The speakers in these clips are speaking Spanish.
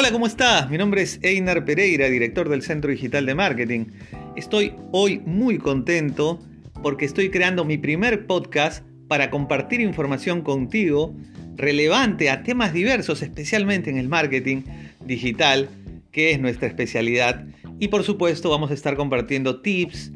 Hola, ¿cómo estás? Mi nombre es Einar Pereira, director del Centro Digital de Marketing. Estoy hoy muy contento porque estoy creando mi primer podcast para compartir información contigo relevante a temas diversos, especialmente en el marketing digital, que es nuestra especialidad. Y por supuesto vamos a estar compartiendo tips,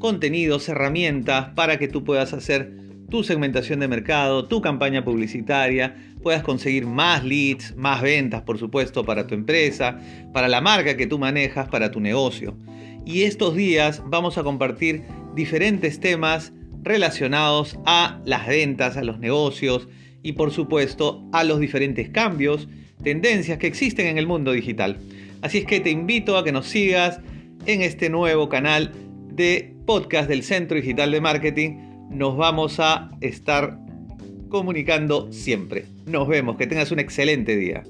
contenidos, herramientas para que tú puedas hacer tu segmentación de mercado, tu campaña publicitaria, puedas conseguir más leads, más ventas, por supuesto, para tu empresa, para la marca que tú manejas, para tu negocio. Y estos días vamos a compartir diferentes temas relacionados a las ventas, a los negocios y por supuesto a los diferentes cambios, tendencias que existen en el mundo digital. Así es que te invito a que nos sigas en este nuevo canal de podcast del Centro Digital de Marketing nos vamos a estar comunicando siempre. Nos vemos, que tengas un excelente día.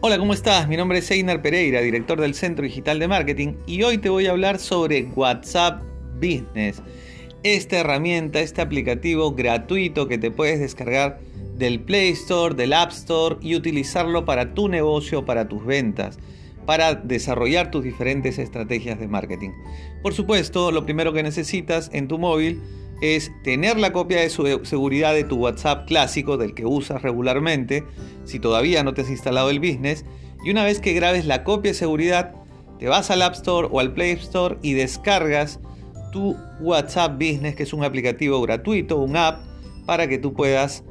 Hola, ¿cómo estás? Mi nombre es Einar Pereira, director del Centro Digital de Marketing, y hoy te voy a hablar sobre WhatsApp Business esta herramienta, este aplicativo gratuito que te puedes descargar del Play Store, del App Store y utilizarlo para tu negocio, para tus ventas, para desarrollar tus diferentes estrategias de marketing. Por supuesto, lo primero que necesitas en tu móvil es tener la copia de seguridad de tu WhatsApp clásico del que usas regularmente, si todavía no te has instalado el business, y una vez que grabes la copia de seguridad, te vas al App Store o al Play Store y descargas tu WhatsApp Business, que es un aplicativo gratuito, un app, para que tú puedas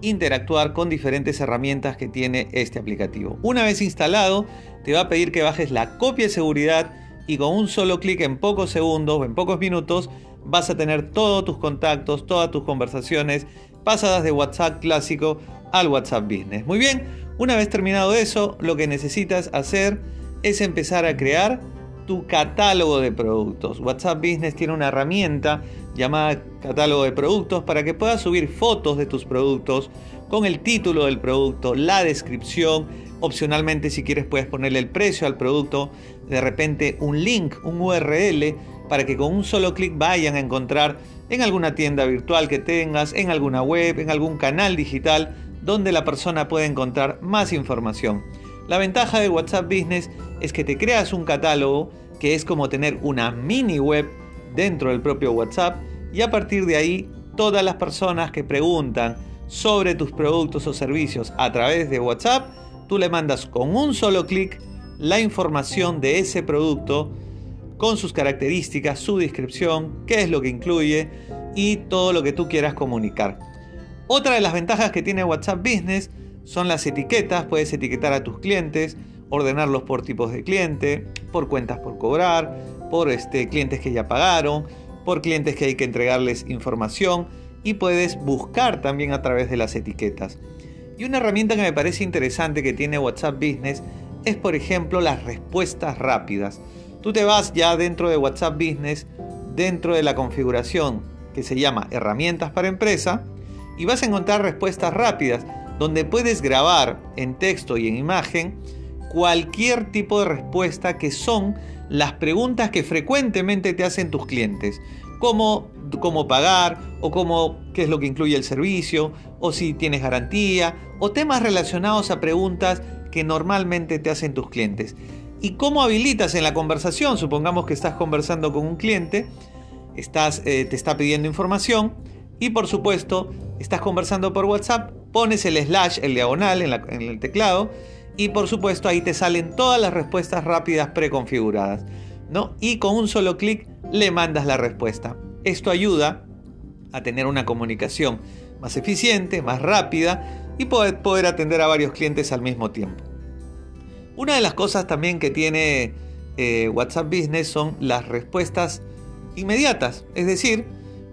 interactuar con diferentes herramientas que tiene este aplicativo. Una vez instalado, te va a pedir que bajes la copia de seguridad y con un solo clic en pocos segundos en pocos minutos vas a tener todos tus contactos, todas tus conversaciones pasadas de WhatsApp clásico al WhatsApp Business. Muy bien, una vez terminado eso, lo que necesitas hacer es empezar a crear tu catálogo de productos. WhatsApp Business tiene una herramienta llamada catálogo de productos para que puedas subir fotos de tus productos con el título del producto, la descripción, opcionalmente si quieres puedes ponerle el precio al producto, de repente un link, un URL para que con un solo clic vayan a encontrar en alguna tienda virtual que tengas, en alguna web, en algún canal digital donde la persona puede encontrar más información. La ventaja de WhatsApp Business es que te creas un catálogo que es como tener una mini web dentro del propio WhatsApp y a partir de ahí todas las personas que preguntan sobre tus productos o servicios a través de WhatsApp, tú le mandas con un solo clic la información de ese producto con sus características, su descripción, qué es lo que incluye y todo lo que tú quieras comunicar. Otra de las ventajas que tiene WhatsApp Business son las etiquetas, puedes etiquetar a tus clientes, ordenarlos por tipos de cliente, por cuentas por cobrar, por este, clientes que ya pagaron, por clientes que hay que entregarles información y puedes buscar también a través de las etiquetas. Y una herramienta que me parece interesante que tiene WhatsApp Business es por ejemplo las respuestas rápidas. Tú te vas ya dentro de WhatsApp Business, dentro de la configuración que se llama herramientas para empresa y vas a encontrar respuestas rápidas donde puedes grabar en texto y en imagen cualquier tipo de respuesta que son las preguntas que frecuentemente te hacen tus clientes. Cómo pagar o cómo, qué es lo que incluye el servicio o si tienes garantía o temas relacionados a preguntas que normalmente te hacen tus clientes. ¿Y cómo habilitas en la conversación? Supongamos que estás conversando con un cliente, estás, eh, te está pidiendo información y por supuesto estás conversando por WhatsApp pones el slash, el diagonal en, el teclado y por supuesto ahí te salen todas las respuestas rápidas preconfiguradas. ¿no? Y con un solo clic le mandas la respuesta. Esto ayuda a tener una comunicación más eficiente, más rápida y poder, poder atender a varios clientes al mismo tiempo. Una de las cosas también que tiene eh, WhatsApp Business son las respuestas inmediatas, es decir,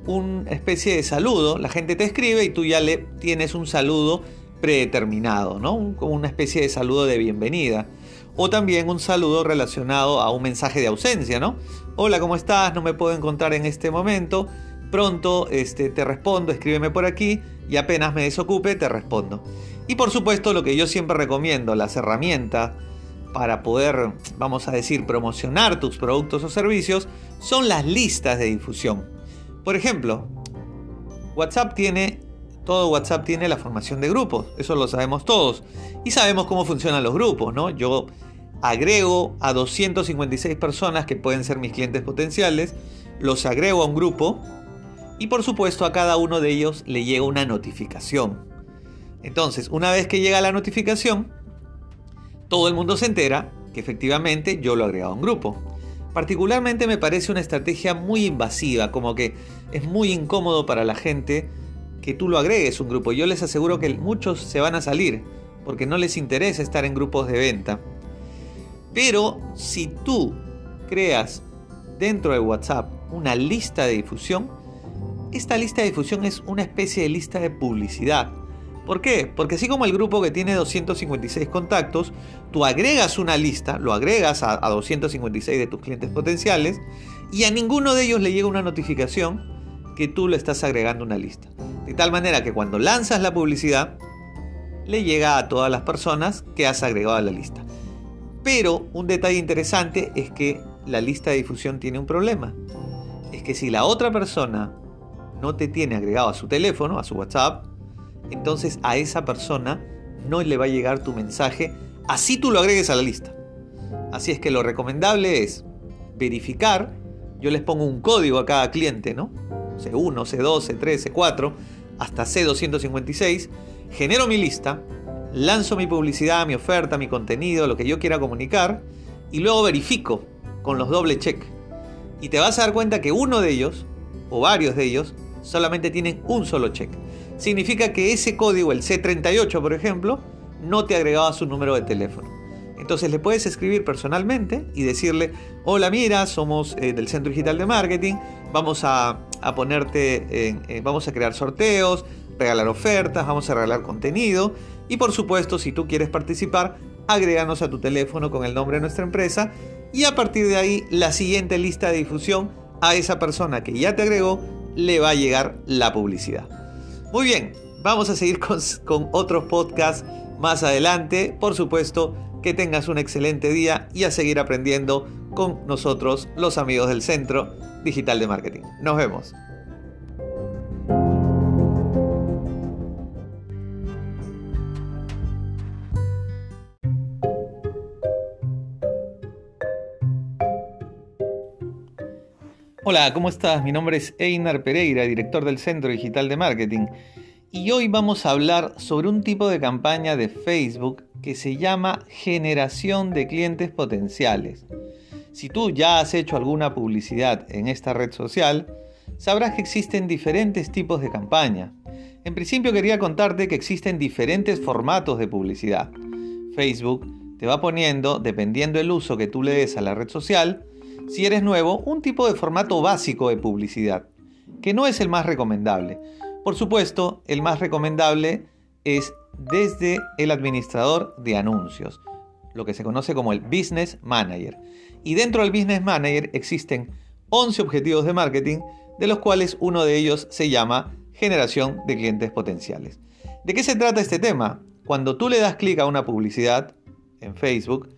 una especie de saludo. La gente te escribe y tú ya le tienes un saludo predeterminado, ¿no? Como una especie de saludo de bienvenida. O también un saludo relacionado a un mensaje de ausencia, ¿no? Hola, ¿cómo estás? No me puedo encontrar en este momento. Pronto este, te respondo, escríbeme por aquí y apenas me desocupe te respondo. Y por supuesto lo que yo siempre recomiendo, las herramientas para poder, vamos a decir, promocionar tus productos o servicios son las listas de difusión. Por ejemplo, WhatsApp tiene, todo WhatsApp tiene la formación de grupos, eso lo sabemos todos. Y sabemos cómo funcionan los grupos, ¿no? Yo agrego a 256 personas que pueden ser mis clientes potenciales, los agrego a un grupo y por supuesto a cada uno de ellos le llega una notificación. Entonces, una vez que llega la notificación, todo el mundo se entera que efectivamente yo lo he agregado a un grupo. Particularmente me parece una estrategia muy invasiva, como que es muy incómodo para la gente que tú lo agregues un grupo. Yo les aseguro que muchos se van a salir porque no les interesa estar en grupos de venta. Pero si tú creas dentro de WhatsApp una lista de difusión, esta lista de difusión es una especie de lista de publicidad. ¿Por qué? Porque así como el grupo que tiene 256 contactos, tú agregas una lista, lo agregas a, 256 de tus clientes potenciales y a ninguno de ellos le llega una notificación que tú le estás agregando una lista. De tal manera que cuando lanzas la publicidad, le llega a todas las personas que has agregado a la lista. Pero un detalle interesante es que la lista de difusión tiene un problema. Es que si la otra persona no te tiene agregado a su teléfono, a su WhatsApp, entonces a esa persona no le va a llegar tu mensaje así tú lo agregues a la lista. Así es que lo recomendable es verificar, yo les pongo un código a cada cliente, ¿no? C1, C2, C3, C4, hasta C256, genero mi lista, lanzo mi publicidad, mi oferta, mi contenido, lo que yo quiera comunicar, y luego verifico con los doble check. Y te vas a dar cuenta que uno de ellos, o varios de ellos, solamente tienen un solo check significa que ese código, el C38 por ejemplo, no te agregaba su número de teléfono. Entonces le puedes escribir personalmente y decirle, hola mira, somos eh, del Centro Digital de Marketing, vamos a, ponerte, eh, vamos a crear sorteos, regalar ofertas, vamos a regalar contenido y por supuesto si tú quieres participar, agréganos a tu teléfono con el nombre de nuestra empresa y a partir de ahí la siguiente lista de difusión a esa persona que ya te agregó le va a llegar la publicidad. Muy bien, vamos a seguir con, otros podcasts más adelante. Por supuesto, que tengas un excelente día y a seguir aprendiendo con nosotros, los amigos del Centro Digital de Marketing. Nos vemos. Hola, ¿cómo estás? Mi nombre es Einar Pereira, director del Centro Digital de Marketing. Y hoy vamos a hablar sobre un tipo de campaña de Facebook que se llama generación de clientes potenciales. Si tú ya has hecho alguna publicidad en esta red social, sabrás que existen diferentes tipos de campaña. En principio quería contarte que existen diferentes formatos de publicidad. Facebook te va poniendo, dependiendo del uso que tú le des a la red social, si eres nuevo, un tipo de formato básico de publicidad, que no es el más recomendable. Por supuesto, el más recomendable es desde el administrador de anuncios, lo que se conoce como el Business Manager. Y dentro del Business Manager existen 11 objetivos de marketing, de los cuales uno de ellos se llama generación de clientes potenciales. ¿De qué se trata este tema? Cuando tú le das clic a una publicidad en Facebook,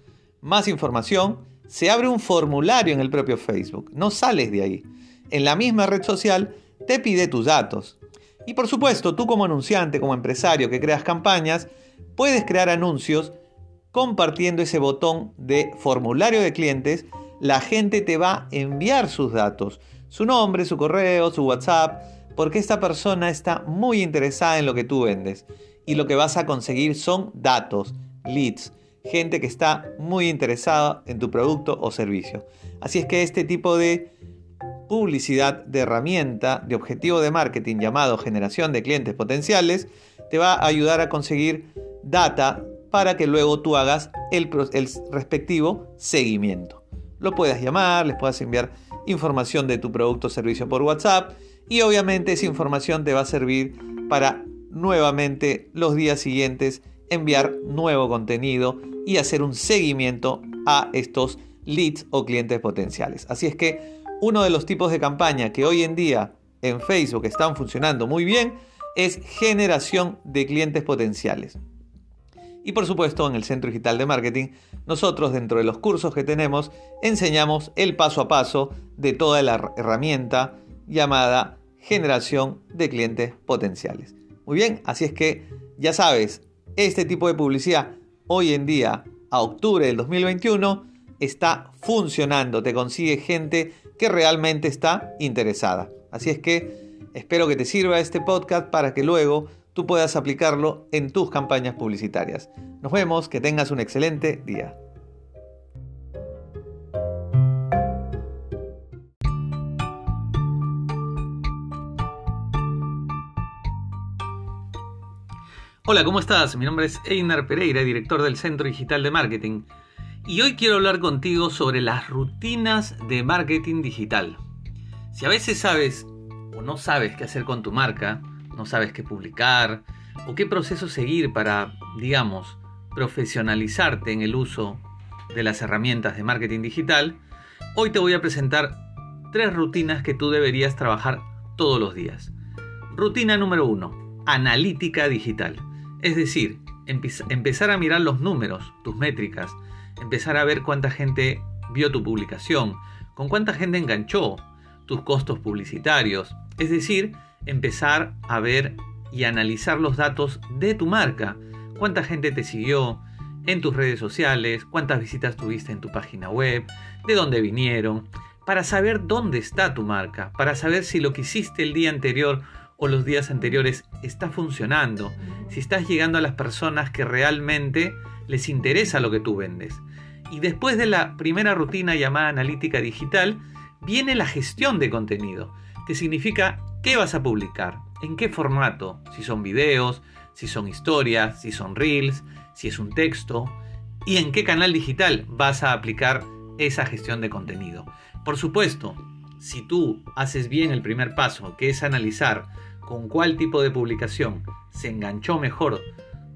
más información, se abre un formulario en el propio Facebook. No sales de ahí. En la misma red social te pide tus datos. Y por supuesto, tú como anunciante, como empresario que creas campañas, puedes crear anuncios compartiendo ese botón de formulario de clientes. La gente te va a enviar sus datos, su nombre, su correo, su WhatsApp, porque esta persona está muy interesada en lo que tú vendes. Y lo que vas a conseguir son datos, leads gente que está muy interesada en tu producto o servicio. Así es que este tipo de publicidad de herramienta de objetivo de marketing llamado generación de clientes potenciales te va a ayudar a conseguir data para que luego tú hagas el, el respectivo seguimiento. Lo puedas llamar, les puedas enviar información de tu producto o servicio por WhatsApp y obviamente esa información te va a servir para nuevamente los días siguientes enviar nuevo contenido y hacer un seguimiento a estos leads o clientes potenciales. Así es que uno de los tipos de campaña que hoy en día en Facebook están funcionando muy bien es generación de clientes potenciales. Y por supuesto, en el Centro Digital de Marketing, nosotros dentro de los cursos que tenemos, enseñamos el paso a paso de toda la herramienta llamada generación de clientes potenciales. Muy bien, así es que ya sabes, este tipo de publicidad hoy en día, a octubre del 2021, está funcionando, te consigue gente que realmente está interesada. Así es que espero que te sirva este podcast para que luego tú puedas aplicarlo en tus campañas publicitarias. Nos vemos, que tengas un excelente día. Hola, ¿cómo estás? Mi nombre es Einar Pereira, director del Centro Digital de Marketing. Y hoy quiero hablar contigo sobre las rutinas de marketing digital. Si a veces sabes o no sabes qué hacer con tu marca, no sabes qué publicar o qué proceso seguir para, digamos, profesionalizarte en el uso de las herramientas de marketing digital, hoy te voy a presentar tres rutinas que tú deberías trabajar todos los días. Rutina número uno, analítica digital. Es decir, empezar a mirar los números, tus métricas, empezar a ver cuánta gente vio tu publicación, con cuánta gente enganchó, tus costos publicitarios. Es decir, empezar a ver y analizar los datos de tu marca. Cuánta gente te siguió en tus redes sociales, cuántas visitas tuviste en tu página web, de dónde vinieron, para saber dónde está tu marca, para saber si lo que hiciste el día anterior o los días anteriores está funcionando, si estás llegando a las personas que realmente les interesa lo que tú vendes. Y después de la primera rutina llamada analítica digital, viene la gestión de contenido, que significa qué vas a publicar, en qué formato, si son videos, si son historias, si son reels, si es un texto, y en qué canal digital vas a aplicar esa gestión de contenido. Por supuesto, si tú haces bien el primer paso, que es analizar con cuál tipo de publicación se enganchó mejor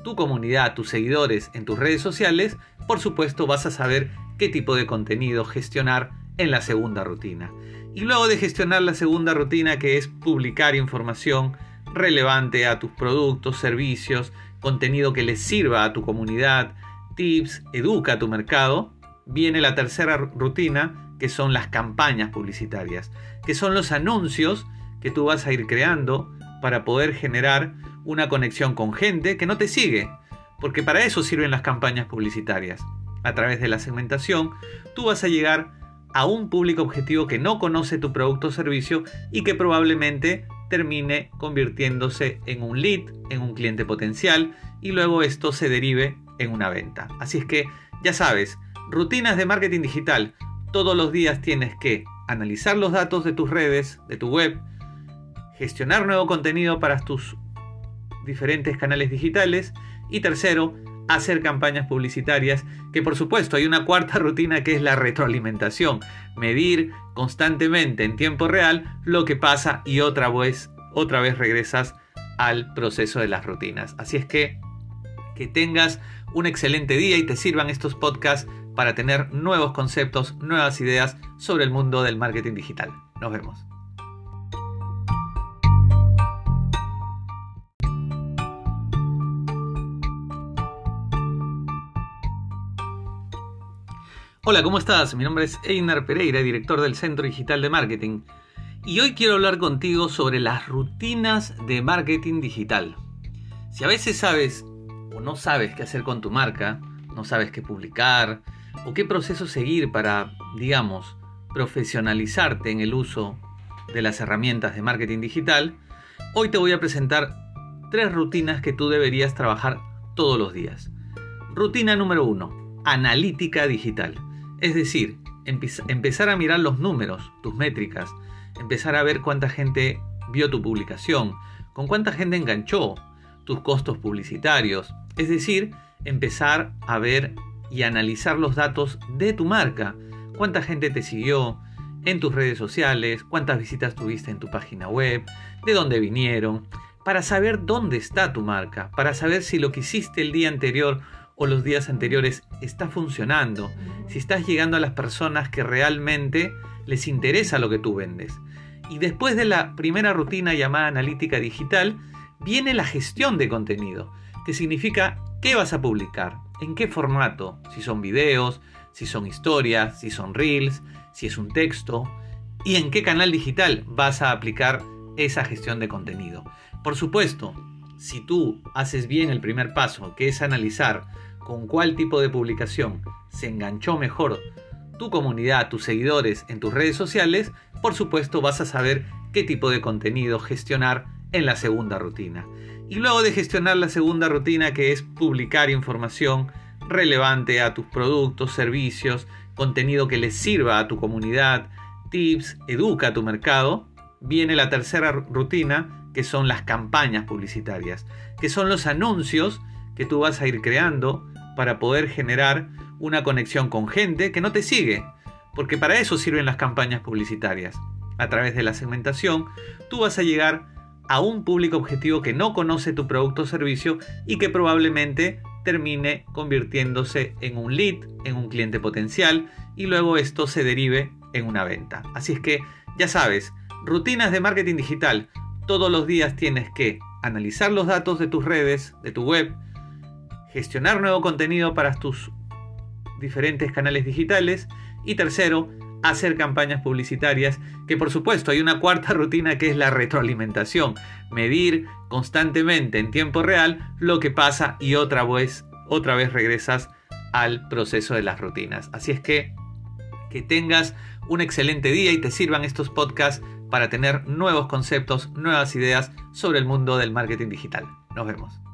tu comunidad, tus seguidores en tus redes sociales, por supuesto vas a saber qué tipo de contenido gestionar en la segunda rutina. Y luego de gestionar la segunda rutina que es publicar información relevante a tus productos, servicios, contenido que les sirva a tu comunidad, tips, educa a tu mercado, viene la tercera rutina que son las campañas publicitarias, que son los anuncios que tú vas a ir creando para poder generar una conexión con gente que no te sigue, porque para eso sirven las campañas publicitarias. A través de la segmentación, tú vas a llegar a un público objetivo que no conoce tu producto o servicio y que probablemente termine convirtiéndose en un lead, en un cliente potencial y luego esto se derive en una venta. Así es que ya sabes, rutinas de marketing digital. Todos los días tienes que analizar los datos de tus redes, de tu web, gestionar nuevo contenido para tus diferentes canales digitales y tercero, hacer campañas publicitarias, que por supuesto hay una cuarta rutina que es la retroalimentación, medir constantemente en tiempo real lo que pasa y otra vez, otra vez regresas al proceso de las rutinas. Así es que que tengas un excelente día y te sirvan estos podcasts para tener nuevos conceptos, nuevas ideas sobre el mundo del marketing digital. Nos vemos. Hola, ¿cómo estás? Mi nombre es Einar Pereira, director del Centro Digital de Marketing. Y hoy quiero hablar contigo sobre las rutinas de marketing digital. Si a veces sabes o no sabes qué hacer con tu marca, no sabes qué publicar o qué proceso seguir para, digamos, profesionalizarte en el uso de las herramientas de marketing digital, hoy te voy a presentar tres rutinas que tú deberías trabajar todos los días. Rutina número uno, analítica digital. Es decir, empezar a mirar los números, tus métricas, empezar a ver cuánta gente vio tu publicación, con cuánta gente enganchó, tus costos publicitarios. Es decir, empezar a ver y analizar los datos de tu marca, cuánta gente te siguió en tus redes sociales, cuántas visitas tuviste en tu página web, de dónde vinieron, para saber dónde está tu marca, para saber si lo que hiciste el día anterior o los días anteriores está funcionando, si estás llegando a las personas que realmente les interesa lo que tú vendes. Y después de la primera rutina llamada analítica digital, viene la gestión de contenido, que significa ¿Qué vas a publicar? ¿En qué formato? Si son videos, si son historias, si son reels, si es un texto. ¿Y en qué canal digital vas a aplicar esa gestión de contenido? Por supuesto, si tú haces bien el primer paso, que es analizar con cuál tipo de publicación se enganchó mejor tu comunidad, tus seguidores en tus redes sociales, por supuesto vas a saber qué tipo de contenido gestionar en la segunda rutina. Y luego de gestionar la segunda rutina, que es publicar información relevante a tus productos, servicios, contenido que les sirva a tu comunidad, tips, educa a tu mercado, viene la tercera rutina, que son las campañas publicitarias, que son los anuncios que tú vas a ir creando para poder generar una conexión con gente que no te sigue, porque para eso sirven las campañas publicitarias. A través de la segmentación, tú vas a llegar a un público objetivo que no conoce tu producto o servicio y que probablemente termine convirtiéndose en un lead, en un cliente potencial y luego esto se derive en una venta. Así es que ya sabes, rutinas de marketing digital. Todos los días tienes que analizar los datos de tus redes, de tu web, gestionar nuevo contenido para tus diferentes canales digitales y tercero, hacer campañas publicitarias, que por supuesto hay una cuarta rutina que es la retroalimentación, medir constantemente en tiempo real lo que pasa y otra vez, otra vez regresas al proceso de las rutinas. Así es que que tengas un excelente día y te sirvan estos podcasts para tener nuevos conceptos, nuevas ideas sobre el mundo del marketing digital. Nos vemos.